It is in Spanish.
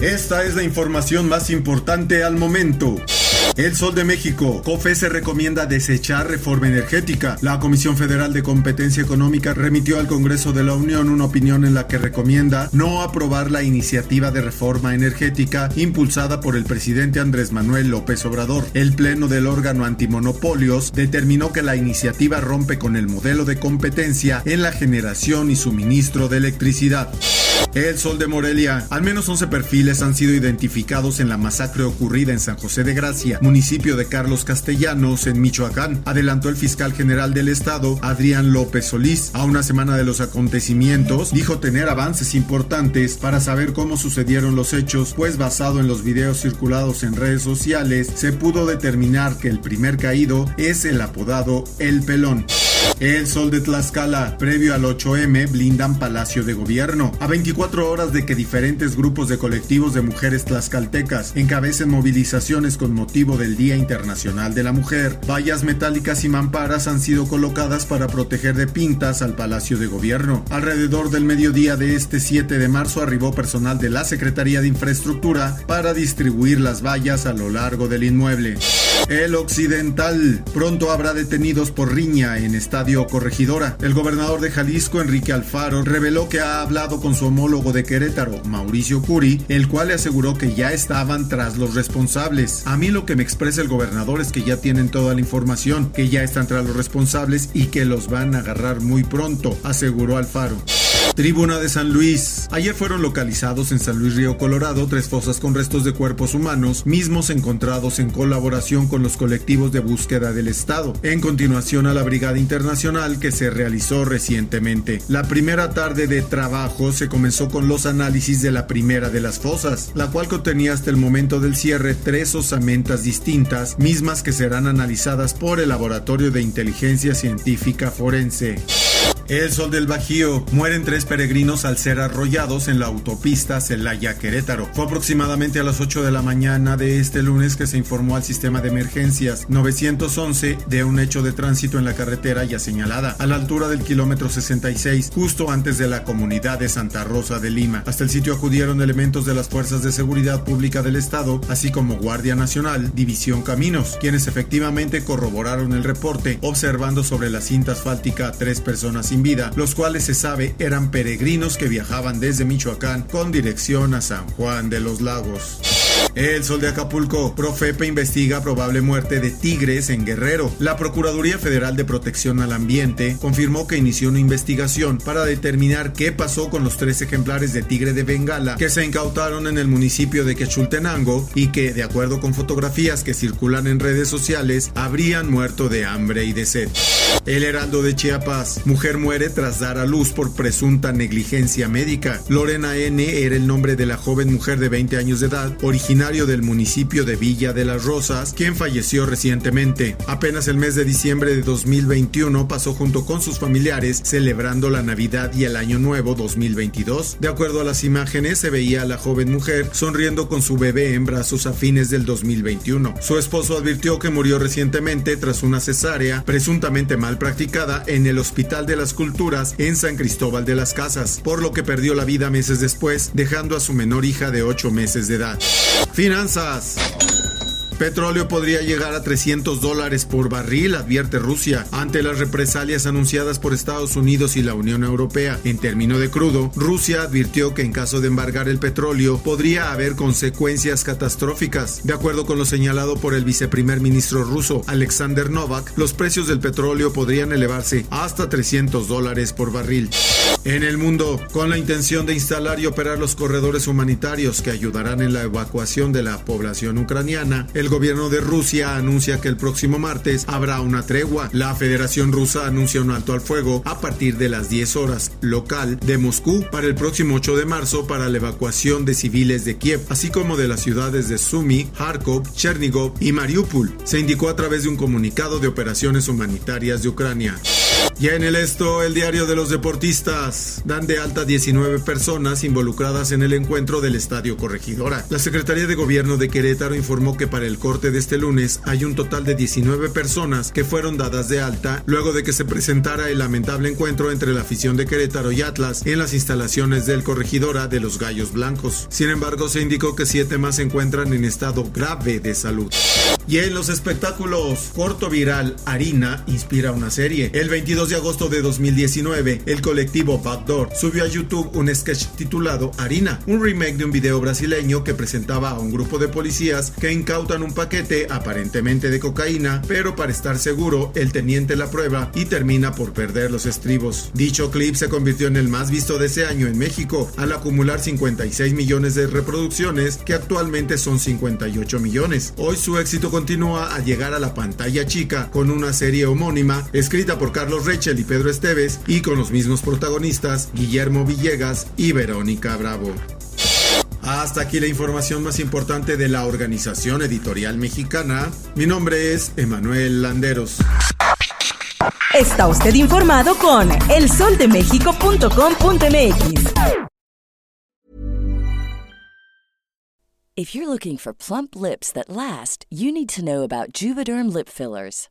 Esta es la información más importante al momento. El Sol de México. COFE se recomienda desechar reforma energética. La Comisión Federal de Competencia Económica remitió al Congreso de la Unión una opinión en la que recomienda no aprobar la iniciativa de reforma energética impulsada por el presidente Andrés Manuel López Obrador. El Pleno del órgano antimonopolios determinó que la iniciativa rompe con el modelo de competencia en la generación y suministro de electricidad. El Sol de Morelia. Al menos 11 perfiles han sido identificados en la masacre ocurrida en San José de Gracia, municipio de Carlos Castellanos, en Michoacán, adelantó el fiscal general del estado, Adrián López Solís. A una semana de los acontecimientos, dijo tener avances importantes para saber cómo sucedieron los hechos, pues basado en los videos circulados en redes sociales, se pudo determinar que el primer caído es el apodado El Pelón. El Sol de Tlaxcala, previo al 8M, blindan Palacio de Gobierno. A 24 horas de que diferentes grupos de colectivos de mujeres tlaxcaltecas encabecen movilizaciones con motivo del Día Internacional de la Mujer, vallas metálicas y mamparas han sido colocadas para proteger de pintas al Palacio de Gobierno. Alrededor del mediodía de este 7 de marzo arribó personal de la Secretaría de Infraestructura para distribuir las vallas a lo largo del inmueble. El Occidental. Pronto habrá detenidos por riña en Estadio Corregidora. El gobernador de Jalisco, Enrique Alfaro, reveló que ha hablado con su homólogo de Querétaro, Mauricio Curi, el cual le aseguró que ya estaban tras los responsables. A mí lo que me expresa el gobernador es que ya tienen toda la información, que ya están tras los responsables y que los van a agarrar muy pronto, aseguró Alfaro. Tribuna de San Luis. Ayer fueron localizados en San Luis Río Colorado tres fosas con restos de cuerpos humanos, mismos encontrados en colaboración con los colectivos de búsqueda del Estado, en continuación a la Brigada Internacional que se realizó recientemente. La primera tarde de trabajo se comenzó con los análisis de la primera de las fosas, la cual contenía hasta el momento del cierre tres osamentas distintas, mismas que serán analizadas por el Laboratorio de Inteligencia Científica Forense. El Sol del Bajío. Mueren tres peregrinos al ser arrollados en la autopista Celaya-Querétaro. Fue aproximadamente a las 8 de la mañana de este lunes que se informó al sistema de emergencias 911 de un hecho de tránsito en la carretera ya señalada, a la altura del kilómetro 66, justo antes de la comunidad de Santa Rosa de Lima. Hasta el sitio acudieron elementos de las Fuerzas de Seguridad Pública del Estado, así como Guardia Nacional, División Caminos, quienes efectivamente corroboraron el reporte, observando sobre la cinta asfáltica a tres personas vida, los cuales se sabe eran peregrinos que viajaban desde Michoacán con dirección a San Juan de los Lagos. El Sol de Acapulco. Profepa investiga probable muerte de tigres en Guerrero. La Procuraduría Federal de Protección al Ambiente confirmó que inició una investigación para determinar qué pasó con los tres ejemplares de tigre de Bengala que se incautaron en el municipio de Quechultenango y que, de acuerdo con fotografías que circulan en redes sociales, habrían muerto de hambre y de sed. El Heraldo de Chiapas. Mujer muere tras dar a luz por presunta negligencia médica. Lorena N. era el nombre de la joven mujer de 20 años de edad, originario del municipio de Villa de las Rosas, quien falleció recientemente. Apenas el mes de diciembre de 2021 pasó junto con sus familiares celebrando la Navidad y el Año Nuevo 2022. De acuerdo a las imágenes, se veía a la joven mujer sonriendo con su bebé en brazos a fines del 2021. Su esposo advirtió que murió recientemente tras una cesárea presuntamente mal practicada en el Hospital de las Culturas en San Cristóbal de las Casas, por lo que perdió la vida meses después, dejando a su menor hija de 8 meses de edad. Finanzas. Petróleo podría llegar a 300 dólares por barril, advierte Rusia, ante las represalias anunciadas por Estados Unidos y la Unión Europea. En términos de crudo, Rusia advirtió que en caso de embargar el petróleo podría haber consecuencias catastróficas. De acuerdo con lo señalado por el viceprimer ministro ruso Alexander Novak, los precios del petróleo podrían elevarse hasta 300 dólares por barril. En el mundo, con la intención de instalar y operar los corredores humanitarios que ayudarán en la evacuación de la población ucraniana, el gobierno de Rusia anuncia que el próximo martes habrá una tregua. La Federación Rusa anuncia un alto al fuego a partir de las 10 horas local de Moscú para el próximo 8 de marzo para la evacuación de civiles de Kiev, así como de las ciudades de Sumy, Kharkov, Chernigov y Mariupol. Se indicó a través de un comunicado de operaciones humanitarias de Ucrania. Y en el esto, el diario de los deportistas dan de alta 19 personas involucradas en el encuentro del Estadio Corregidora. La Secretaría de Gobierno de Querétaro informó que para el corte de este lunes hay un total de 19 personas que fueron dadas de alta luego de que se presentara el lamentable encuentro entre la afición de Querétaro y Atlas en las instalaciones del Corregidora de los Gallos Blancos. Sin embargo, se indicó que siete más se encuentran en estado grave de salud. Y en los espectáculos, corto viral Harina inspira una serie. El 22 de agosto de 2019, el colectivo Backdoor subió a YouTube un sketch titulado Harina, un remake de un video brasileño que presentaba a un grupo de policías que incautan un paquete aparentemente de cocaína, pero para estar seguro, el teniente la prueba y termina por perder los estribos. Dicho clip se convirtió en el más visto de ese año en México, al acumular 56 millones de reproducciones, que actualmente son 58 millones. Hoy su éxito continúa a llegar a la pantalla chica con una serie homónima escrita por Carlos Reyes y Pedro Esteves y con los mismos protagonistas Guillermo Villegas y Verónica Bravo. Hasta aquí la información más importante de la Organización Editorial Mexicana. Mi nombre es Emanuel Landeros. Está usted informado con elsoldemexico.com.mx. If you're looking for plump lips that last, you need to know about Juvederm lip fillers.